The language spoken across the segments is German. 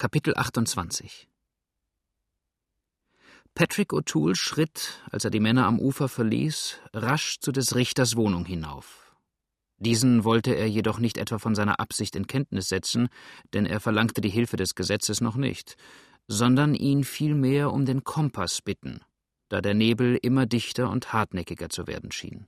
Kapitel 28 Patrick O'Toole schritt, als er die Männer am Ufer verließ, rasch zu des Richters Wohnung hinauf. Diesen wollte er jedoch nicht etwa von seiner Absicht in Kenntnis setzen, denn er verlangte die Hilfe des Gesetzes noch nicht, sondern ihn vielmehr um den Kompass bitten, da der Nebel immer dichter und hartnäckiger zu werden schien.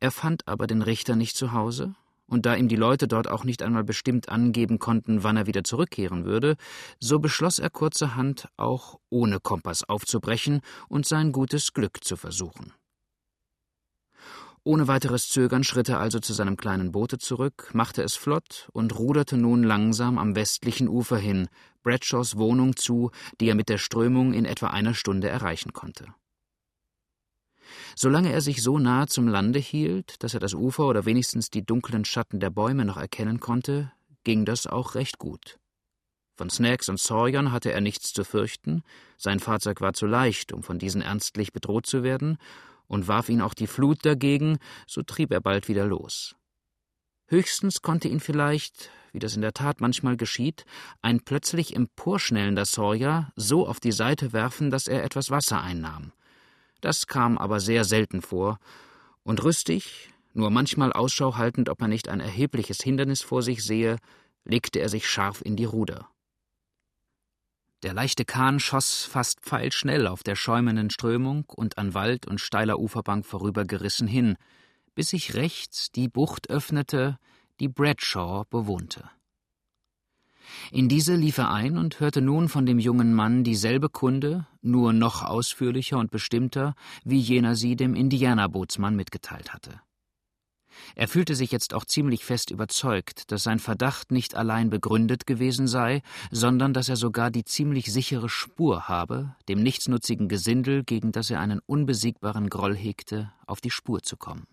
Er fand aber den Richter nicht zu Hause und da ihm die Leute dort auch nicht einmal bestimmt angeben konnten, wann er wieder zurückkehren würde, so beschloss er kurzerhand, auch ohne Kompass aufzubrechen und sein gutes Glück zu versuchen. Ohne weiteres Zögern schritt er also zu seinem kleinen Boote zurück, machte es flott und ruderte nun langsam am westlichen Ufer hin, Bradshaws Wohnung zu, die er mit der Strömung in etwa einer Stunde erreichen konnte. Solange er sich so nahe zum Lande hielt, dass er das Ufer oder wenigstens die dunklen Schatten der Bäume noch erkennen konnte, ging das auch recht gut. Von Snacks und Sawyern hatte er nichts zu fürchten, sein Fahrzeug war zu leicht, um von diesen ernstlich bedroht zu werden, und warf ihn auch die Flut dagegen, so trieb er bald wieder los. Höchstens konnte ihn vielleicht, wie das in der Tat manchmal geschieht, ein plötzlich emporschnellender Sawyer so auf die Seite werfen, dass er etwas Wasser einnahm. Das kam aber sehr selten vor, und rüstig, nur manchmal Ausschau haltend, ob er nicht ein erhebliches Hindernis vor sich sehe, legte er sich scharf in die Ruder. Der leichte Kahn schoss fast pfeilschnell auf der schäumenden Strömung und an Wald und steiler Uferbank vorübergerissen hin, bis sich rechts die Bucht öffnete, die Bradshaw bewohnte. In diese lief er ein und hörte nun von dem jungen Mann dieselbe Kunde, nur noch ausführlicher und bestimmter, wie jener sie dem Indianerbootsmann mitgeteilt hatte. Er fühlte sich jetzt auch ziemlich fest überzeugt, dass sein Verdacht nicht allein begründet gewesen sei, sondern dass er sogar die ziemlich sichere Spur habe, dem nichtsnutzigen Gesindel, gegen das er einen unbesiegbaren Groll hegte, auf die Spur zu kommen.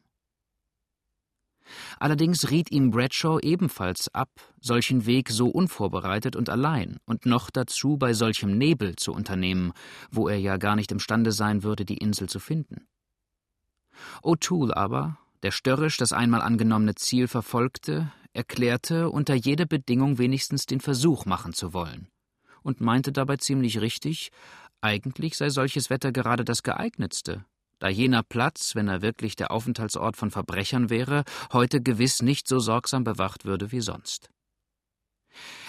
Allerdings riet ihm Bradshaw ebenfalls ab, solchen Weg so unvorbereitet und allein und noch dazu bei solchem Nebel zu unternehmen, wo er ja gar nicht imstande sein würde, die Insel zu finden. O'Toole aber, der störrisch das einmal angenommene Ziel verfolgte, erklärte, unter jeder Bedingung wenigstens den Versuch machen zu wollen und meinte dabei ziemlich richtig, eigentlich sei solches Wetter gerade das geeignetste, da jener Platz, wenn er wirklich der Aufenthaltsort von Verbrechern wäre, heute gewiss nicht so sorgsam bewacht würde wie sonst.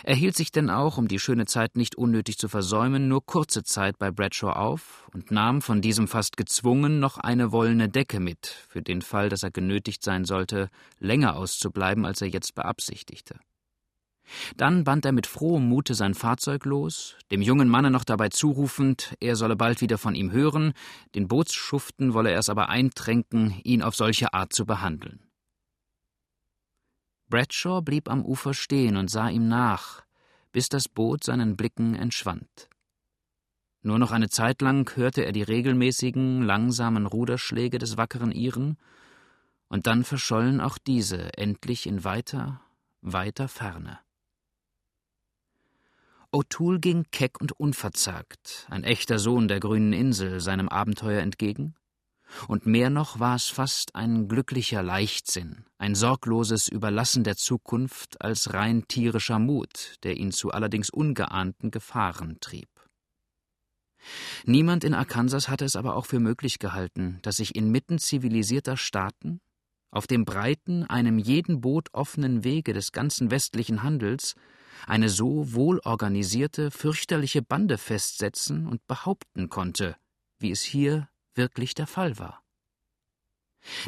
Er hielt sich denn auch, um die schöne Zeit nicht unnötig zu versäumen, nur kurze Zeit bei Bradshaw auf und nahm von diesem fast gezwungen noch eine wollene Decke mit, für den Fall, dass er genötigt sein sollte, länger auszubleiben, als er jetzt beabsichtigte. Dann band er mit frohem Mute sein Fahrzeug los, dem jungen Manne noch dabei zurufend, er solle bald wieder von ihm hören, den Bootsschuften wolle er es aber eintränken, ihn auf solche Art zu behandeln. Bradshaw blieb am Ufer stehen und sah ihm nach, bis das Boot seinen Blicken entschwand. Nur noch eine Zeit lang hörte er die regelmäßigen, langsamen Ruderschläge des wackeren Iren, und dann verschollen auch diese endlich in weiter, weiter Ferne. O'Toole ging keck und unverzagt, ein echter Sohn der grünen Insel, seinem Abenteuer entgegen. Und mehr noch war es fast ein glücklicher Leichtsinn, ein sorgloses Überlassen der Zukunft als rein tierischer Mut, der ihn zu allerdings ungeahnten Gefahren trieb. Niemand in Arkansas hatte es aber auch für möglich gehalten, dass sich inmitten zivilisierter Staaten, auf dem breiten, einem jeden Boot offenen Wege des ganzen westlichen Handels, eine so wohlorganisierte, fürchterliche Bande festsetzen und behaupten konnte, wie es hier wirklich der Fall war.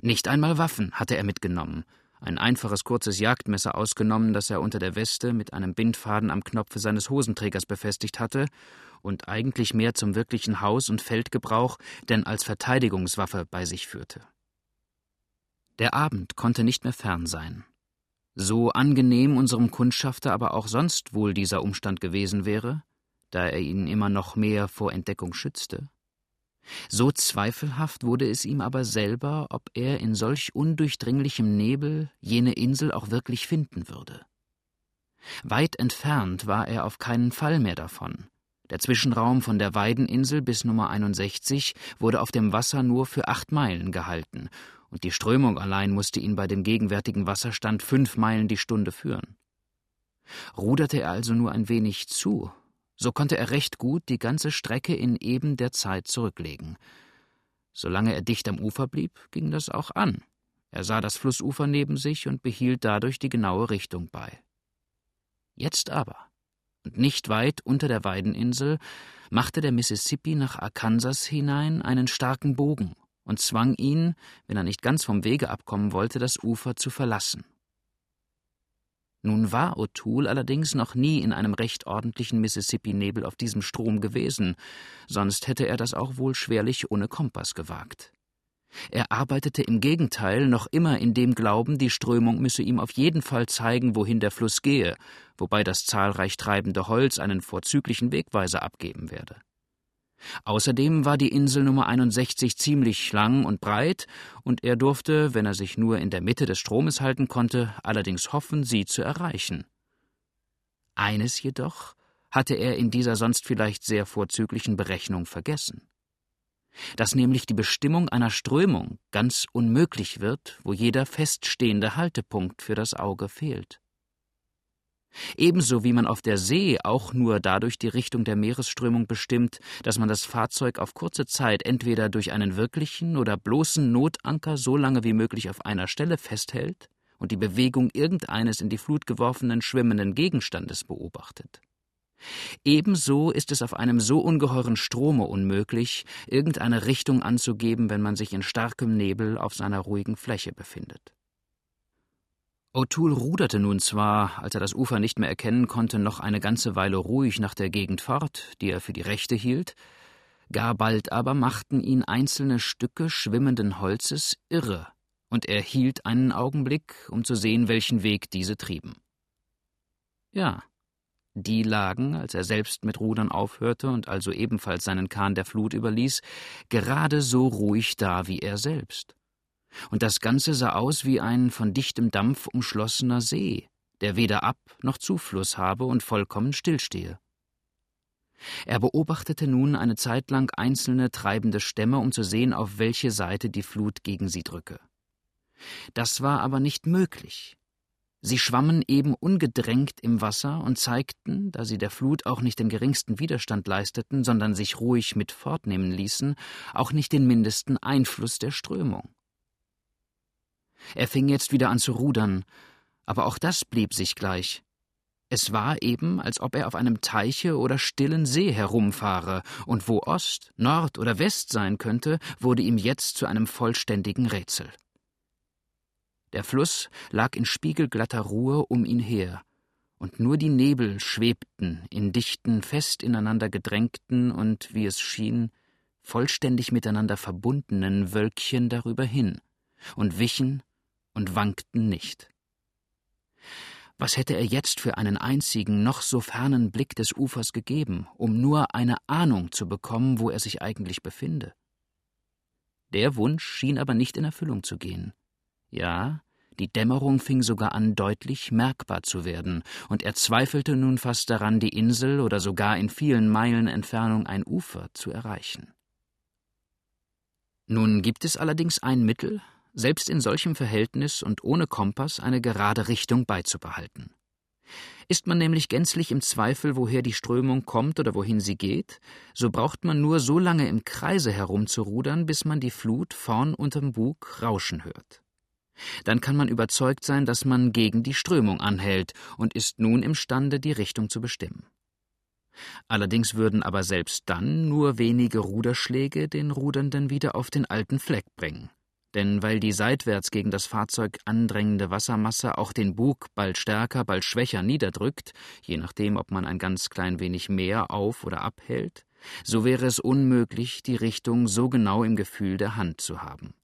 Nicht einmal Waffen hatte er mitgenommen, ein einfaches kurzes Jagdmesser ausgenommen, das er unter der Weste mit einem Bindfaden am Knopfe seines Hosenträgers befestigt hatte und eigentlich mehr zum wirklichen Haus- und Feldgebrauch denn als Verteidigungswaffe bei sich führte. Der Abend konnte nicht mehr fern sein. So angenehm unserem Kundschafter aber auch sonst wohl dieser Umstand gewesen wäre, da er ihn immer noch mehr vor Entdeckung schützte, so zweifelhaft wurde es ihm aber selber, ob er in solch undurchdringlichem Nebel jene Insel auch wirklich finden würde. Weit entfernt war er auf keinen Fall mehr davon. Der Zwischenraum von der Weideninsel bis Nummer 61 wurde auf dem Wasser nur für acht Meilen gehalten, und die Strömung allein musste ihn bei dem gegenwärtigen Wasserstand fünf Meilen die Stunde führen. Ruderte er also nur ein wenig zu, so konnte er recht gut die ganze Strecke in eben der Zeit zurücklegen. Solange er dicht am Ufer blieb, ging das auch an. Er sah das Flussufer neben sich und behielt dadurch die genaue Richtung bei. Jetzt aber, und nicht weit unter der Weideninsel, machte der Mississippi nach Arkansas hinein einen starken Bogen und zwang ihn, wenn er nicht ganz vom Wege abkommen wollte, das Ufer zu verlassen. Nun war O'Toole allerdings noch nie in einem recht ordentlichen Mississippi-Nebel auf diesem Strom gewesen, sonst hätte er das auch wohl schwerlich ohne Kompass gewagt. Er arbeitete im Gegenteil noch immer in dem Glauben, die Strömung müsse ihm auf jeden Fall zeigen, wohin der Fluss gehe, wobei das zahlreich treibende Holz einen vorzüglichen Wegweiser abgeben werde. Außerdem war die Insel Nummer 61 ziemlich lang und breit, und er durfte, wenn er sich nur in der Mitte des Stromes halten konnte, allerdings hoffen, sie zu erreichen. Eines jedoch hatte er in dieser sonst vielleicht sehr vorzüglichen Berechnung vergessen dass nämlich die Bestimmung einer Strömung ganz unmöglich wird, wo jeder feststehende Haltepunkt für das Auge fehlt. Ebenso wie man auf der See auch nur dadurch die Richtung der Meeresströmung bestimmt, dass man das Fahrzeug auf kurze Zeit entweder durch einen wirklichen oder bloßen Notanker so lange wie möglich auf einer Stelle festhält und die Bewegung irgendeines in die Flut geworfenen schwimmenden Gegenstandes beobachtet. Ebenso ist es auf einem so ungeheuren Strome unmöglich, irgendeine Richtung anzugeben, wenn man sich in starkem Nebel auf seiner ruhigen Fläche befindet. O'Toole ruderte nun zwar, als er das Ufer nicht mehr erkennen konnte, noch eine ganze Weile ruhig nach der Gegend fort, die er für die rechte hielt, gar bald aber machten ihn einzelne Stücke schwimmenden Holzes irre, und er hielt einen Augenblick, um zu sehen, welchen Weg diese trieben. Ja, die lagen, als er selbst mit Rudern aufhörte und also ebenfalls seinen Kahn der Flut überließ, gerade so ruhig da wie er selbst und das Ganze sah aus wie ein von dichtem Dampf umschlossener See, der weder Ab- noch Zufluss habe und vollkommen stillstehe. Er beobachtete nun eine Zeit lang einzelne treibende Stämme, um zu sehen, auf welche Seite die Flut gegen sie drücke. Das war aber nicht möglich. Sie schwammen eben ungedrängt im Wasser und zeigten, da sie der Flut auch nicht den geringsten Widerstand leisteten, sondern sich ruhig mit fortnehmen ließen, auch nicht den mindesten Einfluss der Strömung. Er fing jetzt wieder an zu rudern, aber auch das blieb sich gleich. Es war eben, als ob er auf einem Teiche oder stillen See herumfahre, und wo Ost, Nord oder West sein könnte, wurde ihm jetzt zu einem vollständigen Rätsel. Der Fluss lag in spiegelglatter Ruhe um ihn her, und nur die Nebel schwebten in dichten, fest ineinander gedrängten und, wie es schien, vollständig miteinander verbundenen Wölkchen darüber hin und wichen und wankten nicht. Was hätte er jetzt für einen einzigen, noch so fernen Blick des Ufers gegeben, um nur eine Ahnung zu bekommen, wo er sich eigentlich befinde? Der Wunsch schien aber nicht in Erfüllung zu gehen. Ja, die Dämmerung fing sogar an, deutlich merkbar zu werden, und er zweifelte nun fast daran, die Insel oder sogar in vielen Meilen Entfernung ein Ufer zu erreichen. Nun gibt es allerdings ein Mittel, selbst in solchem Verhältnis und ohne Kompass eine gerade Richtung beizubehalten. Ist man nämlich gänzlich im Zweifel, woher die Strömung kommt oder wohin sie geht, so braucht man nur so lange im Kreise herumzurudern, bis man die Flut vorn unterm Bug rauschen hört. Dann kann man überzeugt sein, dass man gegen die Strömung anhält und ist nun imstande, die Richtung zu bestimmen. Allerdings würden aber selbst dann nur wenige Ruderschläge den Rudernden wieder auf den alten Fleck bringen denn weil die seitwärts gegen das Fahrzeug andrängende Wassermasse auch den Bug bald stärker, bald schwächer niederdrückt, je nachdem, ob man ein ganz klein wenig mehr auf oder abhält, so wäre es unmöglich, die Richtung so genau im Gefühl der Hand zu haben.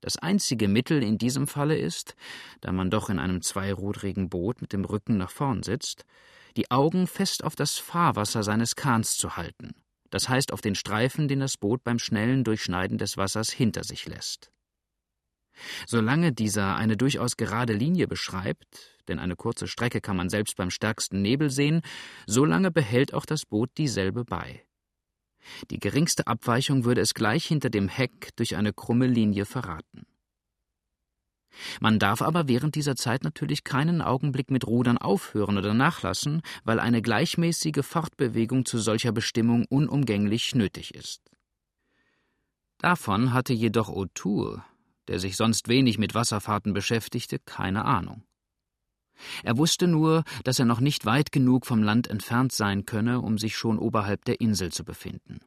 Das einzige Mittel in diesem Falle ist, da man doch in einem zweirudrigen Boot mit dem Rücken nach vorn sitzt, die Augen fest auf das Fahrwasser seines Kahns zu halten das heißt auf den Streifen, den das Boot beim schnellen Durchschneiden des Wassers hinter sich lässt. Solange dieser eine durchaus gerade Linie beschreibt, denn eine kurze Strecke kann man selbst beim stärksten Nebel sehen, solange behält auch das Boot dieselbe bei. Die geringste Abweichung würde es gleich hinter dem Heck durch eine krumme Linie verraten. Man darf aber während dieser Zeit natürlich keinen Augenblick mit Rudern aufhören oder nachlassen, weil eine gleichmäßige Fortbewegung zu solcher Bestimmung unumgänglich nötig ist. Davon hatte jedoch O'Toole, der sich sonst wenig mit Wasserfahrten beschäftigte, keine Ahnung. Er wusste nur, dass er noch nicht weit genug vom Land entfernt sein könne, um sich schon oberhalb der Insel zu befinden.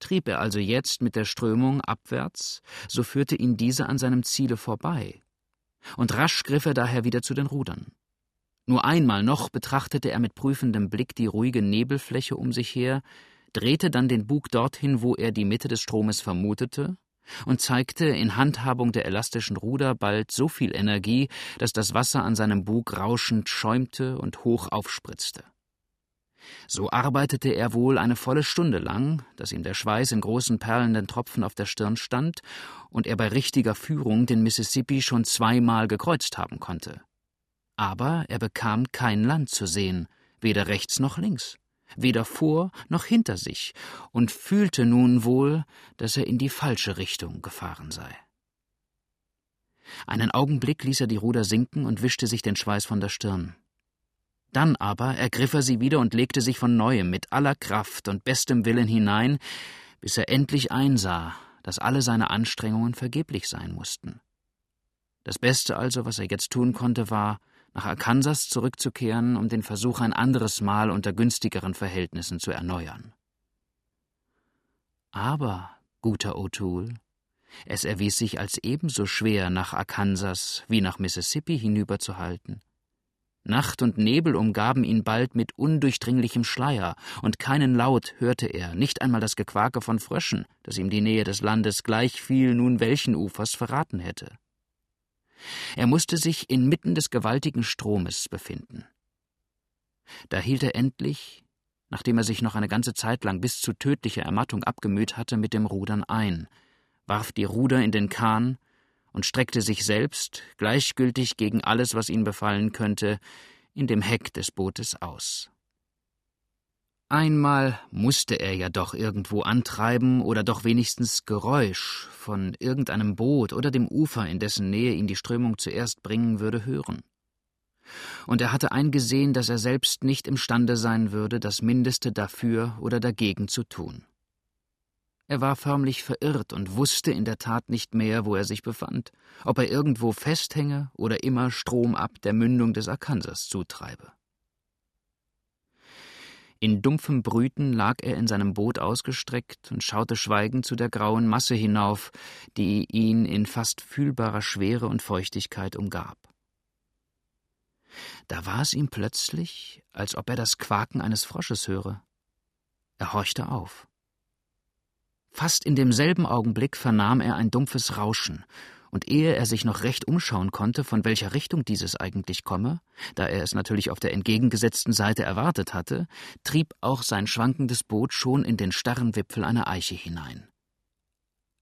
Trieb er also jetzt mit der Strömung abwärts, so führte ihn diese an seinem Ziele vorbei, und rasch griff er daher wieder zu den Rudern. Nur einmal noch betrachtete er mit prüfendem Blick die ruhige Nebelfläche um sich her, drehte dann den Bug dorthin, wo er die Mitte des Stromes vermutete, und zeigte in Handhabung der elastischen Ruder bald so viel Energie, dass das Wasser an seinem Bug rauschend schäumte und hoch aufspritzte. So arbeitete er wohl eine volle Stunde lang, dass ihm der Schweiß in großen perlenden Tropfen auf der Stirn stand und er bei richtiger Führung den Mississippi schon zweimal gekreuzt haben konnte. Aber er bekam kein Land zu sehen, weder rechts noch links, weder vor noch hinter sich, und fühlte nun wohl, dass er in die falsche Richtung gefahren sei. Einen Augenblick ließ er die Ruder sinken und wischte sich den Schweiß von der Stirn. Dann aber ergriff er sie wieder und legte sich von neuem mit aller Kraft und bestem Willen hinein, bis er endlich einsah, dass alle seine Anstrengungen vergeblich sein mussten. Das Beste also, was er jetzt tun konnte, war, nach Arkansas zurückzukehren, um den Versuch ein anderes Mal unter günstigeren Verhältnissen zu erneuern. Aber, guter O'Toole, es erwies sich als ebenso schwer, nach Arkansas wie nach Mississippi hinüberzuhalten. Nacht und Nebel umgaben ihn bald mit undurchdringlichem Schleier, und keinen Laut hörte er, nicht einmal das Gequake von Fröschen, das ihm die Nähe des Landes gleichviel nun welchen Ufers verraten hätte. Er musste sich inmitten des gewaltigen Stromes befinden. Da hielt er endlich, nachdem er sich noch eine ganze Zeit lang bis zu tödlicher Ermattung abgemüht hatte, mit dem Rudern ein, warf die Ruder in den Kahn und streckte sich selbst, gleichgültig gegen alles, was ihn befallen könnte, in dem Heck des Bootes aus. Einmal musste er ja doch irgendwo antreiben oder doch wenigstens Geräusch von irgendeinem Boot oder dem Ufer, in dessen Nähe ihn die Strömung zuerst bringen würde, hören. Und er hatte eingesehen, dass er selbst nicht imstande sein würde, das Mindeste dafür oder dagegen zu tun. Er war förmlich verirrt und wusste in der Tat nicht mehr, wo er sich befand, ob er irgendwo festhänge oder immer stromab der Mündung des Arkansas zutreibe. In dumpfem Brüten lag er in seinem Boot ausgestreckt und schaute schweigend zu der grauen Masse hinauf, die ihn in fast fühlbarer Schwere und Feuchtigkeit umgab. Da war es ihm plötzlich, als ob er das Quaken eines Frosches höre. Er horchte auf. Fast in demselben Augenblick vernahm er ein dumpfes Rauschen, und ehe er sich noch recht umschauen konnte, von welcher Richtung dieses eigentlich komme, da er es natürlich auf der entgegengesetzten Seite erwartet hatte, trieb auch sein schwankendes Boot schon in den starren Wipfel einer Eiche hinein.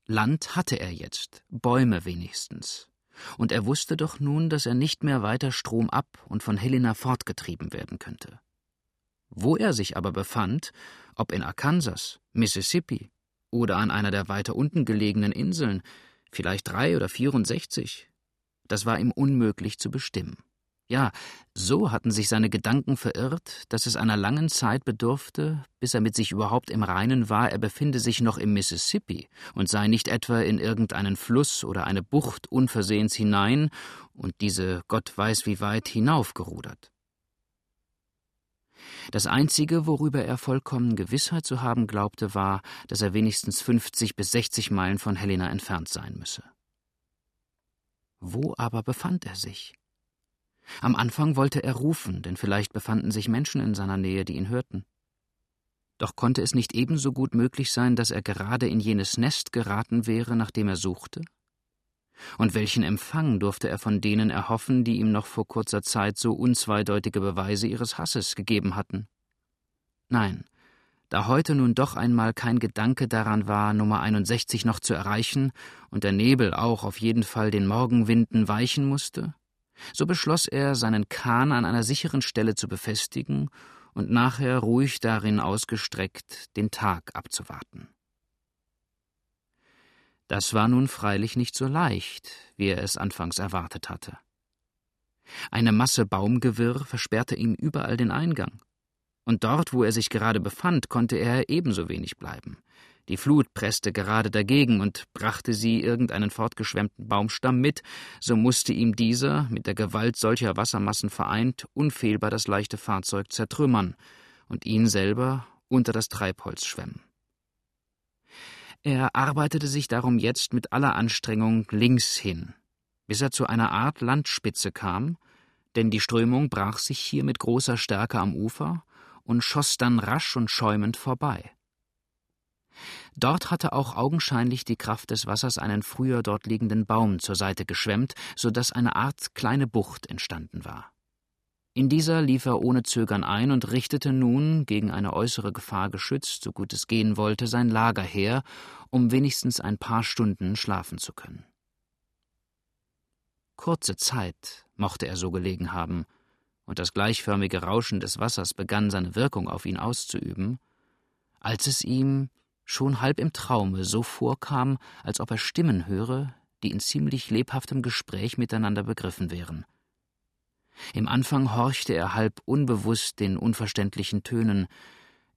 Land hatte er jetzt, Bäume wenigstens, und er wusste doch nun, dass er nicht mehr weiter stromab und von Helena fortgetrieben werden könnte. Wo er sich aber befand, ob in Arkansas, Mississippi, oder an einer der weiter unten gelegenen Inseln, vielleicht drei oder vierundsechzig. Das war ihm unmöglich zu bestimmen. Ja, so hatten sich seine Gedanken verirrt, dass es einer langen Zeit bedurfte, bis er mit sich überhaupt im Reinen war, er befinde sich noch im Mississippi und sei nicht etwa in irgendeinen Fluss oder eine Bucht unversehens hinein und diese Gott weiß wie weit hinaufgerudert. Das Einzige, worüber er vollkommen Gewissheit zu haben glaubte, war, dass er wenigstens 50 bis 60 Meilen von Helena entfernt sein müsse. Wo aber befand er sich? Am Anfang wollte er rufen, denn vielleicht befanden sich Menschen in seiner Nähe, die ihn hörten. Doch konnte es nicht ebenso gut möglich sein, dass er gerade in jenes Nest geraten wäre, nach dem er suchte? Und welchen Empfang durfte er von denen erhoffen, die ihm noch vor kurzer Zeit so unzweideutige Beweise ihres Hasses gegeben hatten? Nein, da heute nun doch einmal kein Gedanke daran war, Nummer 61 noch zu erreichen und der Nebel auch auf jeden Fall den Morgenwinden weichen musste, so beschloss er, seinen Kahn an einer sicheren Stelle zu befestigen und nachher ruhig darin ausgestreckt den Tag abzuwarten. Das war nun freilich nicht so leicht, wie er es anfangs erwartet hatte. Eine Masse Baumgewirr versperrte ihm überall den Eingang. Und dort, wo er sich gerade befand, konnte er ebenso wenig bleiben. Die Flut presste gerade dagegen und brachte sie irgendeinen fortgeschwemmten Baumstamm mit, so musste ihm dieser, mit der Gewalt solcher Wassermassen vereint, unfehlbar das leichte Fahrzeug zertrümmern und ihn selber unter das Treibholz schwemmen. Er arbeitete sich darum jetzt mit aller Anstrengung links hin, bis er zu einer Art Landspitze kam, denn die Strömung brach sich hier mit großer Stärke am Ufer und schoss dann rasch und schäumend vorbei. Dort hatte auch augenscheinlich die Kraft des Wassers einen früher dort liegenden Baum zur Seite geschwemmt, so dass eine Art kleine Bucht entstanden war. In dieser lief er ohne Zögern ein und richtete nun, gegen eine äußere Gefahr geschützt, so gut es gehen wollte, sein Lager her, um wenigstens ein paar Stunden schlafen zu können. Kurze Zeit mochte er so gelegen haben, und das gleichförmige Rauschen des Wassers begann seine Wirkung auf ihn auszuüben, als es ihm schon halb im Traume so vorkam, als ob er Stimmen höre, die in ziemlich lebhaftem Gespräch miteinander begriffen wären. Im Anfang horchte er halb unbewusst den unverständlichen Tönen.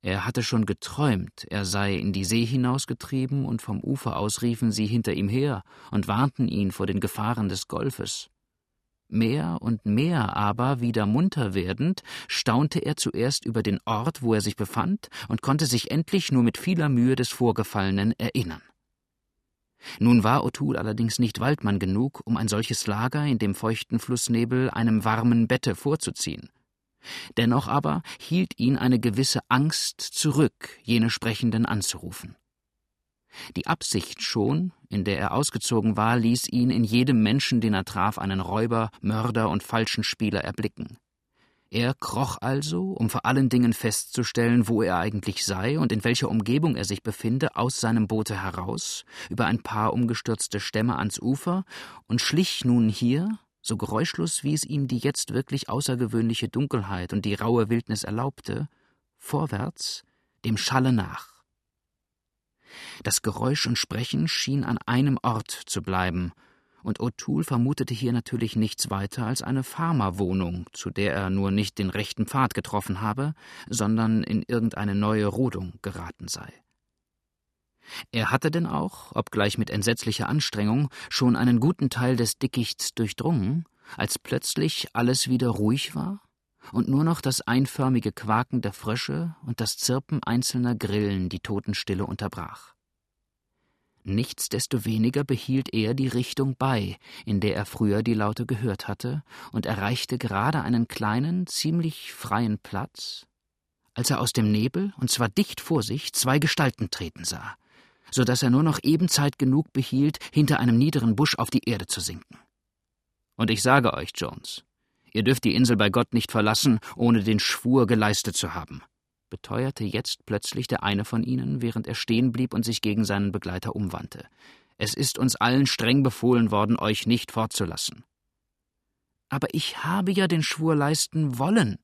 Er hatte schon geträumt, er sei in die See hinausgetrieben, und vom Ufer aus riefen sie hinter ihm her und warnten ihn vor den Gefahren des Golfes. Mehr und mehr aber, wieder munter werdend, staunte er zuerst über den Ort, wo er sich befand, und konnte sich endlich nur mit vieler Mühe des Vorgefallenen erinnern. Nun war O'Toole allerdings nicht Waldmann genug, um ein solches Lager in dem feuchten Flussnebel einem warmen Bette vorzuziehen. Dennoch aber hielt ihn eine gewisse Angst zurück, jene Sprechenden anzurufen. Die Absicht schon, in der er ausgezogen war, ließ ihn in jedem Menschen, den er traf, einen Räuber, Mörder und falschen Spieler erblicken. Er kroch also, um vor allen Dingen festzustellen, wo er eigentlich sei und in welcher Umgebung er sich befinde, aus seinem Boote heraus, über ein paar umgestürzte Stämme ans Ufer und schlich nun hier, so geräuschlos wie es ihm die jetzt wirklich außergewöhnliche Dunkelheit und die raue Wildnis erlaubte, vorwärts, dem Schalle nach. Das Geräusch und Sprechen schien an einem Ort zu bleiben, und O'Toole vermutete hier natürlich nichts weiter als eine Farmerwohnung, zu der er nur nicht den rechten Pfad getroffen habe, sondern in irgendeine neue Rodung geraten sei. Er hatte denn auch, obgleich mit entsetzlicher Anstrengung, schon einen guten Teil des Dickichts durchdrungen, als plötzlich alles wieder ruhig war und nur noch das einförmige Quaken der Frösche und das Zirpen einzelner Grillen die Totenstille unterbrach. Nichtsdestoweniger behielt er die Richtung bei, in der er früher die Laute gehört hatte, und erreichte gerade einen kleinen, ziemlich freien Platz, als er aus dem Nebel, und zwar dicht vor sich, zwei Gestalten treten sah, so dass er nur noch eben Zeit genug behielt, hinter einem niederen Busch auf die Erde zu sinken. Und ich sage euch, Jones, ihr dürft die Insel bei Gott nicht verlassen, ohne den Schwur geleistet zu haben beteuerte jetzt plötzlich der eine von ihnen, während er stehen blieb und sich gegen seinen Begleiter umwandte. Es ist uns allen streng befohlen worden, euch nicht fortzulassen. Aber ich habe ja den Schwur leisten wollen,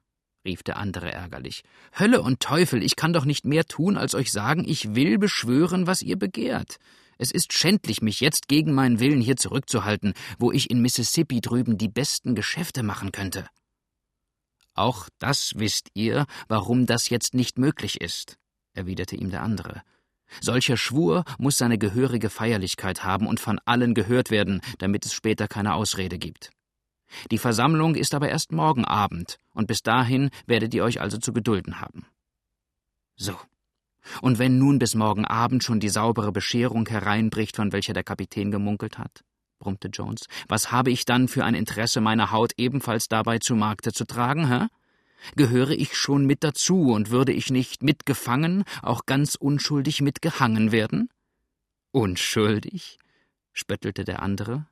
rief der andere ärgerlich. Hölle und Teufel, ich kann doch nicht mehr tun, als euch sagen, ich will beschwören, was ihr begehrt. Es ist schändlich, mich jetzt gegen meinen Willen hier zurückzuhalten, wo ich in Mississippi drüben die besten Geschäfte machen könnte. Auch das wisst ihr, warum das jetzt nicht möglich ist, erwiderte ihm der andere. Solcher Schwur muss seine gehörige Feierlichkeit haben und von allen gehört werden, damit es später keine Ausrede gibt. Die Versammlung ist aber erst morgen Abend, und bis dahin werdet ihr euch also zu gedulden haben. So. Und wenn nun bis morgen Abend schon die saubere Bescherung hereinbricht, von welcher der Kapitän gemunkelt hat? Brummte Jones. Was habe ich dann für ein Interesse, meine Haut ebenfalls dabei zu Markte zu tragen, hä? Gehöre ich schon mit dazu und würde ich nicht mitgefangen, auch ganz unschuldig mitgehangen werden? Unschuldig? spöttelte der andere.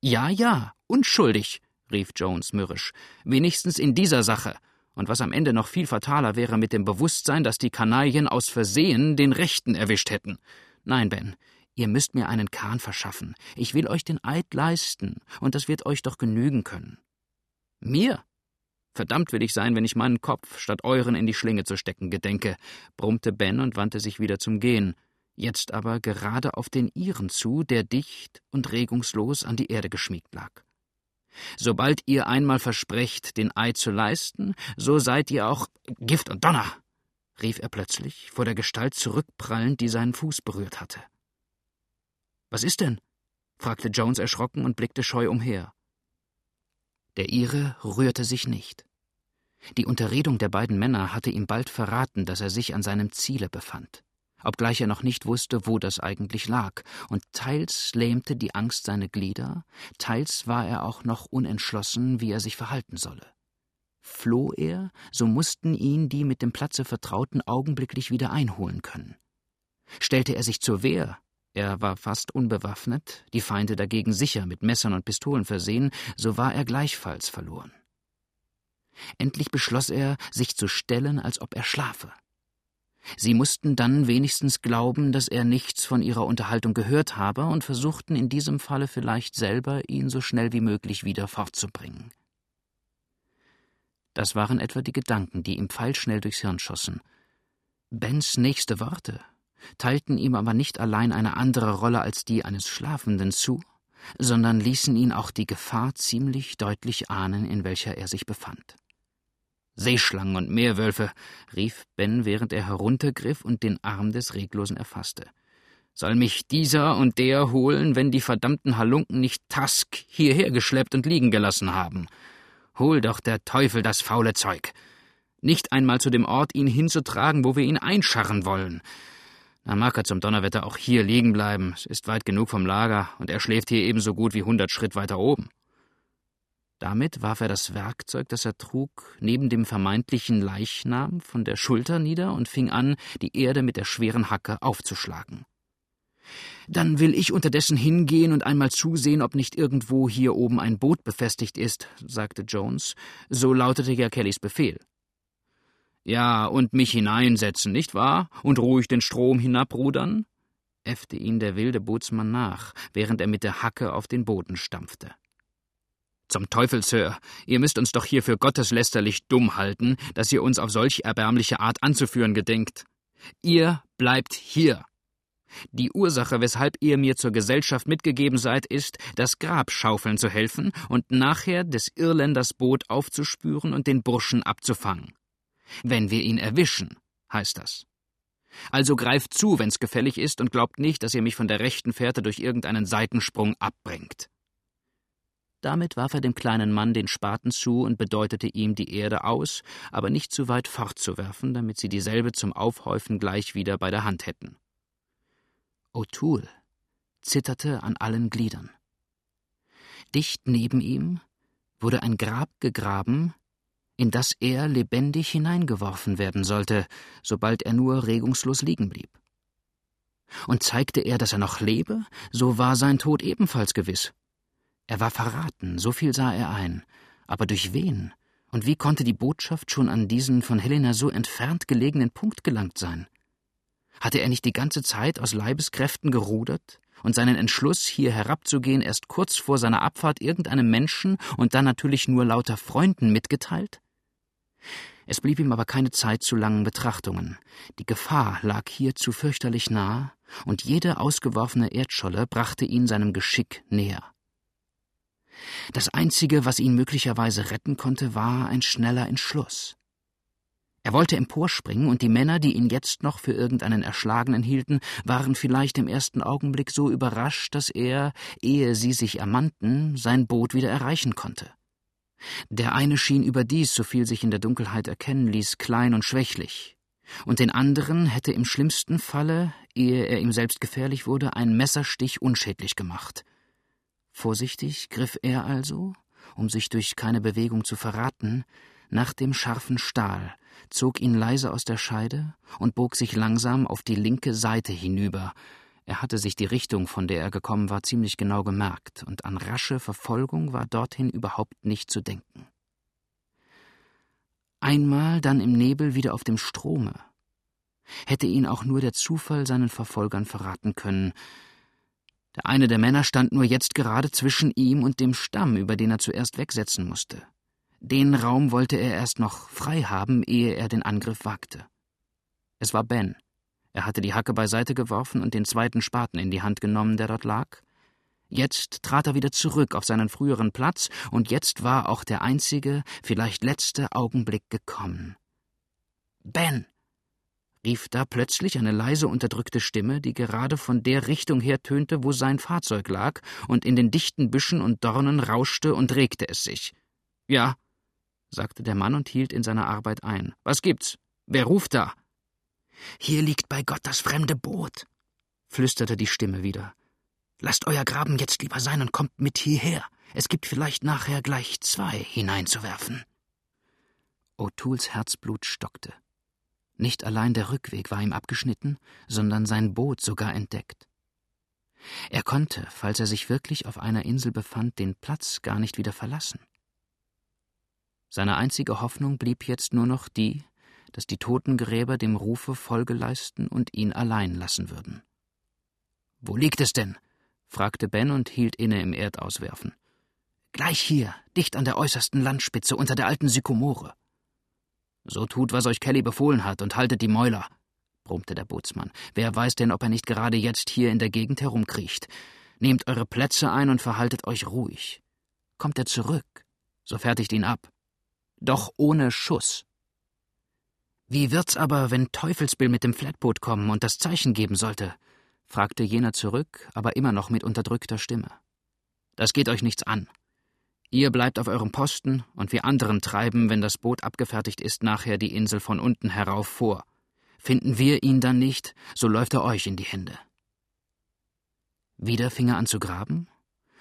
Ja, ja, unschuldig, rief Jones mürrisch. Wenigstens in dieser Sache. Und was am Ende noch viel fataler wäre mit dem Bewusstsein, dass die Kanaillen aus Versehen den Rechten erwischt hätten. Nein, Ben, Ihr müsst mir einen Kahn verschaffen. Ich will euch den Eid leisten, und das wird euch doch genügen können. Mir? Verdammt will ich sein, wenn ich meinen Kopf statt euren in die Schlinge zu stecken gedenke, brummte Ben und wandte sich wieder zum Gehen. jetzt aber gerade auf den ihren zu, der dicht und regungslos an die Erde geschmiegt lag. Sobald ihr einmal versprecht, den Eid zu leisten, so seid ihr auch Gift und Donner, rief er plötzlich, vor der Gestalt zurückprallend, die seinen Fuß berührt hatte. Was ist denn? fragte Jones erschrocken und blickte scheu umher. Der Ire rührte sich nicht. Die Unterredung der beiden Männer hatte ihm bald verraten, dass er sich an seinem Ziele befand, obgleich er noch nicht wusste, wo das eigentlich lag, und teils lähmte die Angst seine Glieder, teils war er auch noch unentschlossen, wie er sich verhalten solle. Floh er, so mussten ihn die mit dem Platze Vertrauten augenblicklich wieder einholen können. Stellte er sich zur Wehr, er war fast unbewaffnet, die Feinde dagegen sicher mit Messern und Pistolen versehen, so war er gleichfalls verloren. Endlich beschloss er, sich zu stellen, als ob er schlafe. Sie mussten dann wenigstens glauben, dass er nichts von ihrer Unterhaltung gehört habe und versuchten in diesem Falle vielleicht selber, ihn so schnell wie möglich wieder fortzubringen. Das waren etwa die Gedanken, die ihm pfeilschnell durchs Hirn schossen. Bens nächste Worte teilten ihm aber nicht allein eine andere Rolle als die eines Schlafenden zu, sondern ließen ihn auch die Gefahr ziemlich deutlich ahnen, in welcher er sich befand. Seeschlangen und Meerwölfe, rief Ben, während er heruntergriff und den Arm des Reglosen erfasste. Soll mich dieser und der holen, wenn die verdammten Halunken nicht Task hierher geschleppt und liegen gelassen haben? Hol doch der Teufel das faule Zeug. Nicht einmal zu dem Ort, ihn hinzutragen, wo wir ihn einscharren wollen. Dann mag er zum Donnerwetter auch hier liegen bleiben. Es ist weit genug vom Lager und er schläft hier ebenso gut wie hundert Schritt weiter oben. Damit warf er das Werkzeug, das er trug, neben dem vermeintlichen Leichnam von der Schulter nieder und fing an, die Erde mit der schweren Hacke aufzuschlagen. Dann will ich unterdessen hingehen und einmal zusehen, ob nicht irgendwo hier oben ein Boot befestigt ist, sagte Jones. So lautete ja Kellys Befehl. Ja, und mich hineinsetzen, nicht wahr? Und ruhig den Strom hinabrudern? äffte ihn der wilde Bootsmann nach, während er mit der Hacke auf den Boden stampfte. Zum Teufel, Sir, ihr müsst uns doch hier für gotteslästerlich dumm halten, dass ihr uns auf solch erbärmliche Art anzuführen gedenkt. Ihr bleibt hier. Die Ursache, weshalb ihr mir zur Gesellschaft mitgegeben seid, ist, das Grab schaufeln zu helfen und nachher des Irländers Boot aufzuspüren und den Burschen abzufangen. Wenn wir ihn erwischen, heißt das. Also greift zu, wenn's gefällig ist, und glaubt nicht, dass ihr mich von der rechten Fährte durch irgendeinen Seitensprung abbringt. Damit warf er dem kleinen Mann den Spaten zu und bedeutete ihm, die Erde aus, aber nicht zu weit fortzuwerfen, damit sie dieselbe zum Aufhäufen gleich wieder bei der Hand hätten. O'Toole zitterte an allen Gliedern. Dicht neben ihm wurde ein Grab gegraben, in das er lebendig hineingeworfen werden sollte, sobald er nur regungslos liegen blieb. Und zeigte er, dass er noch lebe, so war sein Tod ebenfalls gewiss. Er war verraten, so viel sah er ein. Aber durch wen? Und wie konnte die Botschaft schon an diesen von Helena so entfernt gelegenen Punkt gelangt sein? Hatte er nicht die ganze Zeit aus Leibeskräften gerudert und seinen Entschluss, hier herabzugehen, erst kurz vor seiner Abfahrt irgendeinem Menschen und dann natürlich nur lauter Freunden mitgeteilt? Es blieb ihm aber keine Zeit zu langen Betrachtungen. Die Gefahr lag hier zu fürchterlich nah, und jede ausgeworfene Erdscholle brachte ihn seinem Geschick näher. Das Einzige, was ihn möglicherweise retten konnte, war ein schneller Entschluss. Er wollte emporspringen, und die Männer, die ihn jetzt noch für irgendeinen Erschlagenen hielten, waren vielleicht im ersten Augenblick so überrascht, dass er, ehe sie sich ermannten, sein Boot wieder erreichen konnte. Der eine schien überdies, soviel sich in der Dunkelheit erkennen ließ, klein und schwächlich, und den anderen hätte im schlimmsten Falle, ehe er ihm selbst gefährlich wurde, ein Messerstich unschädlich gemacht. Vorsichtig griff er also, um sich durch keine Bewegung zu verraten, nach dem scharfen Stahl, zog ihn leise aus der Scheide und bog sich langsam auf die linke Seite hinüber. Er hatte sich die Richtung, von der er gekommen war, ziemlich genau gemerkt, und an rasche Verfolgung war dorthin überhaupt nicht zu denken. Einmal dann im Nebel wieder auf dem Strome. Hätte ihn auch nur der Zufall seinen Verfolgern verraten können, der eine der Männer stand nur jetzt gerade zwischen ihm und dem Stamm, über den er zuerst wegsetzen musste. Den Raum wollte er erst noch frei haben, ehe er den Angriff wagte. Es war Ben. Er hatte die Hacke beiseite geworfen und den zweiten Spaten in die Hand genommen, der dort lag. Jetzt trat er wieder zurück auf seinen früheren Platz, und jetzt war auch der einzige, vielleicht letzte Augenblick gekommen. Ben! rief da plötzlich eine leise unterdrückte Stimme, die gerade von der Richtung her tönte, wo sein Fahrzeug lag, und in den dichten Büschen und Dornen rauschte und regte es sich. Ja, sagte der Mann und hielt in seiner Arbeit ein. Was gibt's? Wer ruft da? Hier liegt bei Gott das fremde Boot, flüsterte die Stimme wieder. Lasst euer Graben jetzt lieber sein und kommt mit hierher. Es gibt vielleicht nachher gleich zwei hineinzuwerfen. O'Tools Herzblut stockte. Nicht allein der Rückweg war ihm abgeschnitten, sondern sein Boot sogar entdeckt. Er konnte, falls er sich wirklich auf einer Insel befand, den Platz gar nicht wieder verlassen. Seine einzige Hoffnung blieb jetzt nur noch die, dass die Totengräber dem Rufe Folge leisten und ihn allein lassen würden. Wo liegt es denn? fragte Ben und hielt inne im Erdauswerfen. Gleich hier, dicht an der äußersten Landspitze unter der alten Sykomore. So tut, was euch Kelly befohlen hat, und haltet die Mäuler, brummte der Bootsmann. Wer weiß denn, ob er nicht gerade jetzt hier in der Gegend herumkriecht. Nehmt eure Plätze ein und verhaltet euch ruhig. Kommt er zurück, so fertigt ihn ab. Doch ohne Schuss. Wie wird's aber, wenn Teufelsbill mit dem Flatboot kommen und das Zeichen geben sollte? fragte jener zurück, aber immer noch mit unterdrückter Stimme. Das geht euch nichts an. Ihr bleibt auf eurem Posten und wir anderen treiben, wenn das Boot abgefertigt ist, nachher die Insel von unten herauf vor. Finden wir ihn dann nicht, so läuft er euch in die Hände. Wieder fing er an zu graben,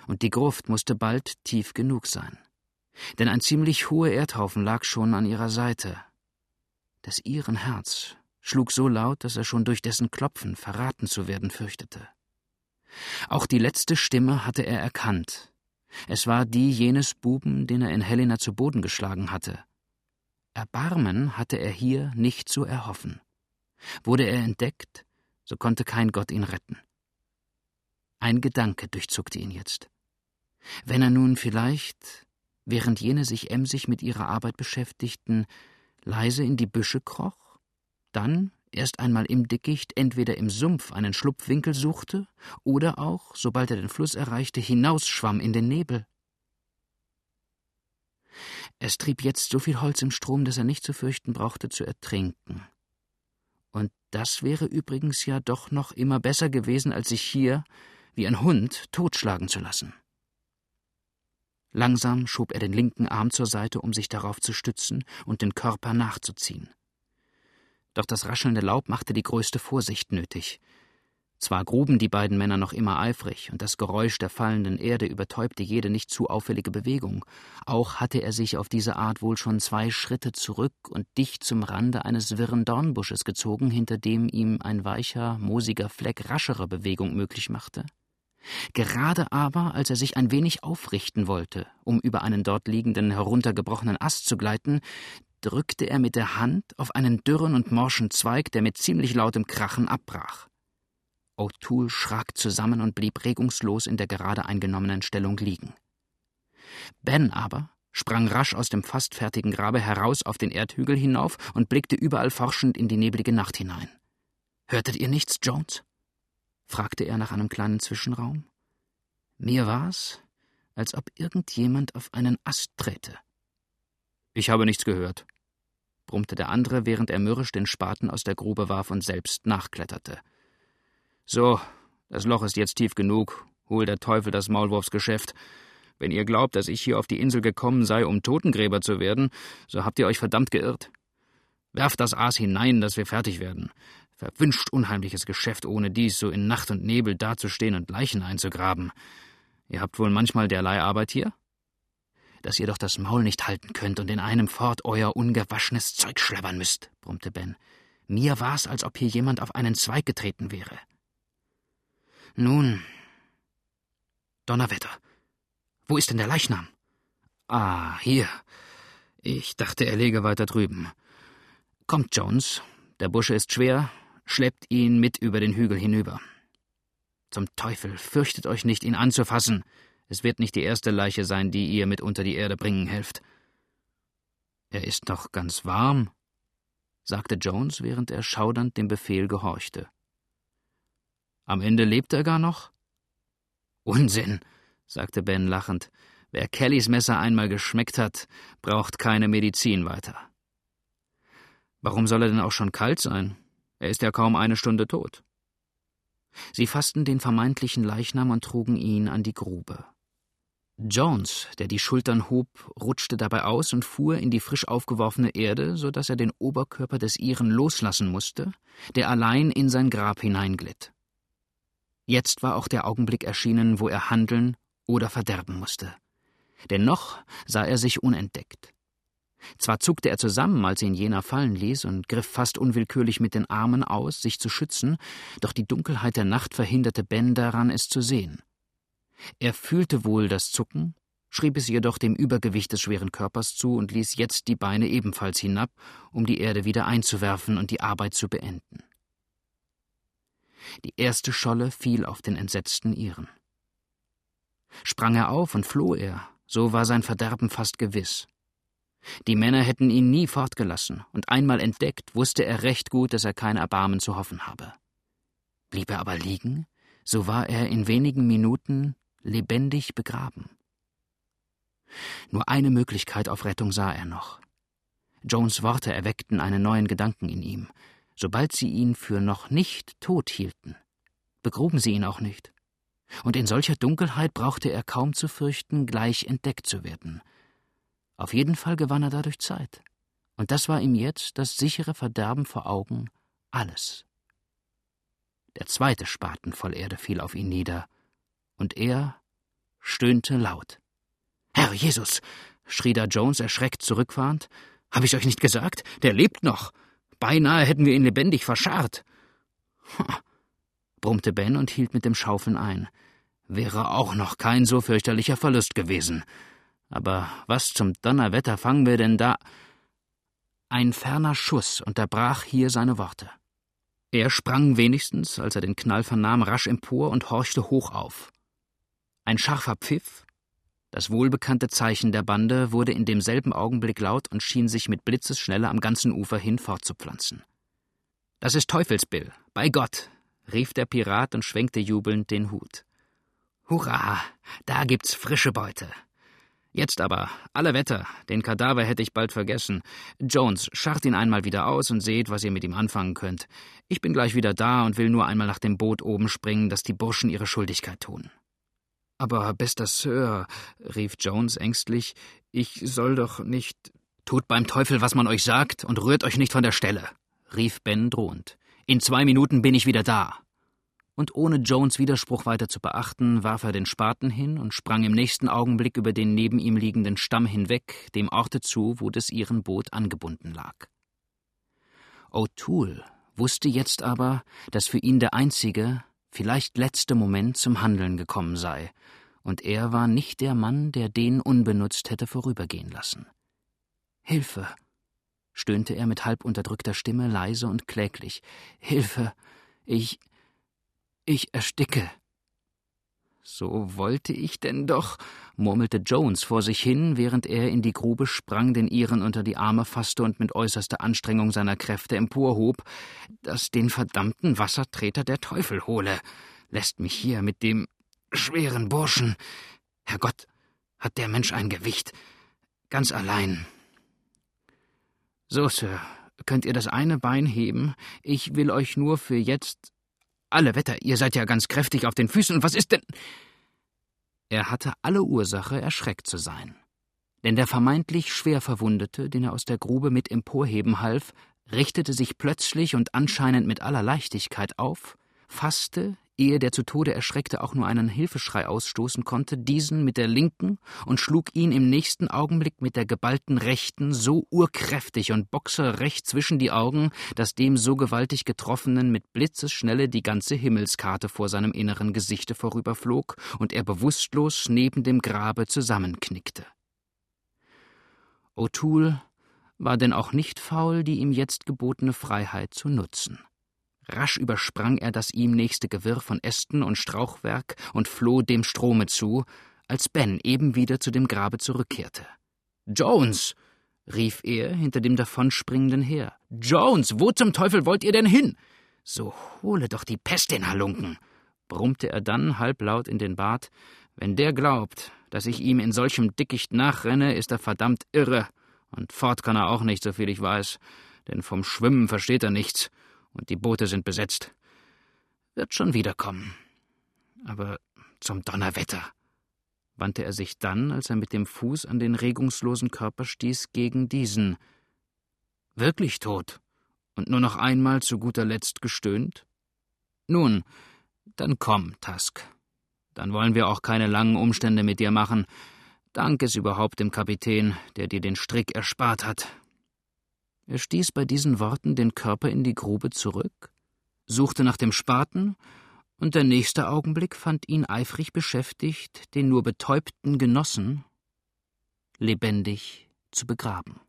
und die Gruft musste bald tief genug sein. Denn ein ziemlich hoher Erdhaufen lag schon an ihrer Seite. Das ihren Herz schlug so laut, dass er schon durch dessen Klopfen verraten zu werden fürchtete. Auch die letzte Stimme hatte er erkannt, es war die jenes Buben, den er in Helena zu Boden geschlagen hatte. Erbarmen hatte er hier nicht zu erhoffen. Wurde er entdeckt, so konnte kein Gott ihn retten. Ein Gedanke durchzuckte ihn jetzt. Wenn er nun vielleicht, während jene sich emsig mit ihrer Arbeit beschäftigten, leise in die Büsche kroch, dann erst einmal im Dickicht entweder im Sumpf einen Schlupfwinkel suchte oder auch, sobald er den Fluss erreichte, hinausschwamm in den Nebel. Es trieb jetzt so viel Holz im Strom, dass er nicht zu fürchten brauchte, zu ertrinken. Und das wäre übrigens ja doch noch immer besser gewesen, als sich hier, wie ein Hund, totschlagen zu lassen. Langsam schob er den linken Arm zur Seite, um sich darauf zu stützen und den Körper nachzuziehen. Doch das raschelnde Laub machte die größte Vorsicht nötig. Zwar gruben die beiden Männer noch immer eifrig, und das Geräusch der fallenden Erde übertäubte jede nicht zu auffällige Bewegung, auch hatte er sich auf diese Art wohl schon zwei Schritte zurück und dicht zum Rande eines wirren Dornbusches gezogen, hinter dem ihm ein weicher, moosiger Fleck raschere Bewegung möglich machte. Gerade aber, als er sich ein wenig aufrichten wollte, um über einen dort liegenden heruntergebrochenen Ast zu gleiten, drückte er mit der Hand auf einen dürren und morschen Zweig, der mit ziemlich lautem Krachen abbrach. O'Toole schrak zusammen und blieb regungslos in der gerade eingenommenen Stellung liegen. Ben aber sprang rasch aus dem fast fertigen Grabe heraus auf den Erdhügel hinauf und blickte überall forschend in die neblige Nacht hinein. Hörtet ihr nichts, Jones? Fragte er nach einem kleinen Zwischenraum. Mir war's, als ob irgendjemand auf einen Ast träte. Ich habe nichts gehört, brummte der andere, während er mürrisch den Spaten aus der Grube warf und selbst nachkletterte. So, das Loch ist jetzt tief genug, hol der Teufel das Maulwurfsgeschäft. Wenn ihr glaubt, dass ich hier auf die Insel gekommen sei, um Totengräber zu werden, so habt ihr euch verdammt geirrt. Werft das Aas hinein, dass wir fertig werden. Verwünscht unheimliches Geschäft, ohne dies so in Nacht und Nebel dazustehen und Leichen einzugraben. Ihr habt wohl manchmal derlei Arbeit hier? dass ihr doch das Maul nicht halten könnt und in einem fort euer ungewaschenes Zeug schlabbern müsst, brummte Ben. Mir war's, als ob hier jemand auf einen Zweig getreten wäre. Nun. Donnerwetter. Wo ist denn der Leichnam? Ah, hier. Ich dachte, er läge weiter drüben. Kommt, Jones. Der Busche ist schwer. Schleppt ihn mit über den Hügel hinüber. Zum Teufel, fürchtet euch nicht, ihn anzufassen. Es wird nicht die erste Leiche sein, die ihr mit unter die Erde bringen helft. Er ist doch ganz warm, sagte Jones, während er schaudernd dem Befehl gehorchte. Am Ende lebt er gar noch? Unsinn, sagte Ben lachend. Wer Kellys Messer einmal geschmeckt hat, braucht keine Medizin weiter. Warum soll er denn auch schon kalt sein? Er ist ja kaum eine Stunde tot. Sie fassten den vermeintlichen Leichnam und trugen ihn an die Grube. Jones, der die Schultern hob, rutschte dabei aus und fuhr in die frisch aufgeworfene Erde, so dass er den Oberkörper des Iren loslassen musste, der allein in sein Grab hineinglitt. Jetzt war auch der Augenblick erschienen, wo er handeln oder verderben musste. Denn noch sah er sich unentdeckt. Zwar zuckte er zusammen, als ihn jener fallen ließ, und griff fast unwillkürlich mit den Armen aus, sich zu schützen, doch die Dunkelheit der Nacht verhinderte Ben daran, es zu sehen. Er fühlte wohl das Zucken, schrieb es jedoch dem Übergewicht des schweren Körpers zu und ließ jetzt die Beine ebenfalls hinab, um die Erde wieder einzuwerfen und die Arbeit zu beenden. Die erste Scholle fiel auf den entsetzten Iren. Sprang er auf und floh er, so war sein Verderben fast gewiss. Die Männer hätten ihn nie fortgelassen, und einmal entdeckt, wusste er recht gut, dass er kein Erbarmen zu hoffen habe. Blieb er aber liegen, so war er in wenigen Minuten lebendig begraben. Nur eine Möglichkeit auf Rettung sah er noch. Jones Worte erweckten einen neuen Gedanken in ihm. Sobald sie ihn für noch nicht tot hielten, begruben sie ihn auch nicht. Und in solcher Dunkelheit brauchte er kaum zu fürchten, gleich entdeckt zu werden. Auf jeden Fall gewann er dadurch Zeit. Und das war ihm jetzt das sichere Verderben vor Augen alles. Der zweite Spaten voll Erde fiel auf ihn nieder, und er stöhnte laut. Herr Jesus! schrie da Jones erschreckt zurückfahrend. Hab ich euch nicht gesagt? Der lebt noch! Beinahe hätten wir ihn lebendig verscharrt. Ha, brummte Ben und hielt mit dem Schaufeln ein. Wäre auch noch kein so fürchterlicher Verlust gewesen. Aber was zum Donnerwetter fangen wir denn da? Ein ferner Schuss unterbrach hier seine Worte. Er sprang wenigstens, als er den Knall vernahm, rasch empor und horchte hoch auf. Ein scharfer Pfiff, das wohlbekannte Zeichen der Bande wurde in demselben Augenblick laut und schien sich mit Blitzesschnelle am ganzen Ufer hin fortzupflanzen. Das ist Teufelsbill, bei Gott, rief der Pirat und schwenkte jubelnd den Hut. Hurra, da gibt's frische Beute. Jetzt aber, alle Wetter, den Kadaver hätte ich bald vergessen. Jones, scharrt ihn einmal wieder aus und seht, was ihr mit ihm anfangen könnt. Ich bin gleich wieder da und will nur einmal nach dem Boot oben springen, dass die Burschen ihre Schuldigkeit tun. Aber, bester Sir, rief Jones ängstlich, ich soll doch nicht. Tut beim Teufel, was man euch sagt, und rührt euch nicht von der Stelle, rief Ben drohend. In zwei Minuten bin ich wieder da. Und ohne Jones Widerspruch weiter zu beachten, warf er den Spaten hin und sprang im nächsten Augenblick über den neben ihm liegenden Stamm hinweg, dem Orte zu, wo des ihren Boot angebunden lag. O'Toole wusste jetzt aber, dass für ihn der einzige, vielleicht letzte Moment zum Handeln gekommen sei, und er war nicht der Mann, der den unbenutzt hätte vorübergehen lassen. Hilfe! stöhnte er mit halb unterdrückter Stimme leise und kläglich. Hilfe! Ich. Ich ersticke. So wollte ich denn doch, murmelte Jones vor sich hin, während er in die Grube sprang, den Iren unter die Arme fasste und mit äußerster Anstrengung seiner Kräfte emporhob, dass den verdammten Wassertreter der Teufel hole. Lässt mich hier mit dem schweren Burschen. Herrgott, hat der Mensch ein Gewicht. Ganz allein. So, Sir, könnt ihr das eine Bein heben? Ich will euch nur für jetzt alle Wetter, ihr seid ja ganz kräftig auf den Füßen, und was ist denn. Er hatte alle Ursache, erschreckt zu sein. Denn der vermeintlich schwer Verwundete, den er aus der Grube mit emporheben half, richtete sich plötzlich und anscheinend mit aller Leichtigkeit auf, fasste, ehe der zu Tode Erschreckte auch nur einen Hilfeschrei ausstoßen konnte, diesen mit der linken und schlug ihn im nächsten Augenblick mit der geballten rechten so urkräftig und boxerrecht zwischen die Augen, dass dem so gewaltig Getroffenen mit Blitzesschnelle die ganze Himmelskarte vor seinem inneren Gesichte vorüberflog und er bewusstlos neben dem Grabe zusammenknickte. O'Toole war denn auch nicht faul, die ihm jetzt gebotene Freiheit zu nutzen. Rasch übersprang er das ihm nächste Gewirr von Ästen und Strauchwerk und floh dem Strome zu, als Ben eben wieder zu dem Grabe zurückkehrte. Jones! rief er hinter dem davonspringenden her. Jones, wo zum Teufel wollt ihr denn hin? So hole doch die Pest den Halunken, brummte er dann halblaut in den Bart. Wenn der glaubt, dass ich ihm in solchem Dickicht nachrenne, ist er verdammt irre. Und fort kann er auch nicht, soviel ich weiß, denn vom Schwimmen versteht er nichts, und die Boote sind besetzt. Wird schon wiederkommen. Aber zum Donnerwetter, wandte er sich dann, als er mit dem Fuß an den regungslosen Körper stieß, gegen diesen. Wirklich tot? Und nur noch einmal zu guter Letzt gestöhnt? Nun, dann komm, Tusk. Dann wollen wir auch keine langen Umstände mit dir machen. Dank es überhaupt dem Kapitän, der dir den Strick erspart hat. Er stieß bei diesen Worten den Körper in die Grube zurück, suchte nach dem Spaten, und der nächste Augenblick fand ihn eifrig beschäftigt, den nur betäubten Genossen lebendig zu begraben.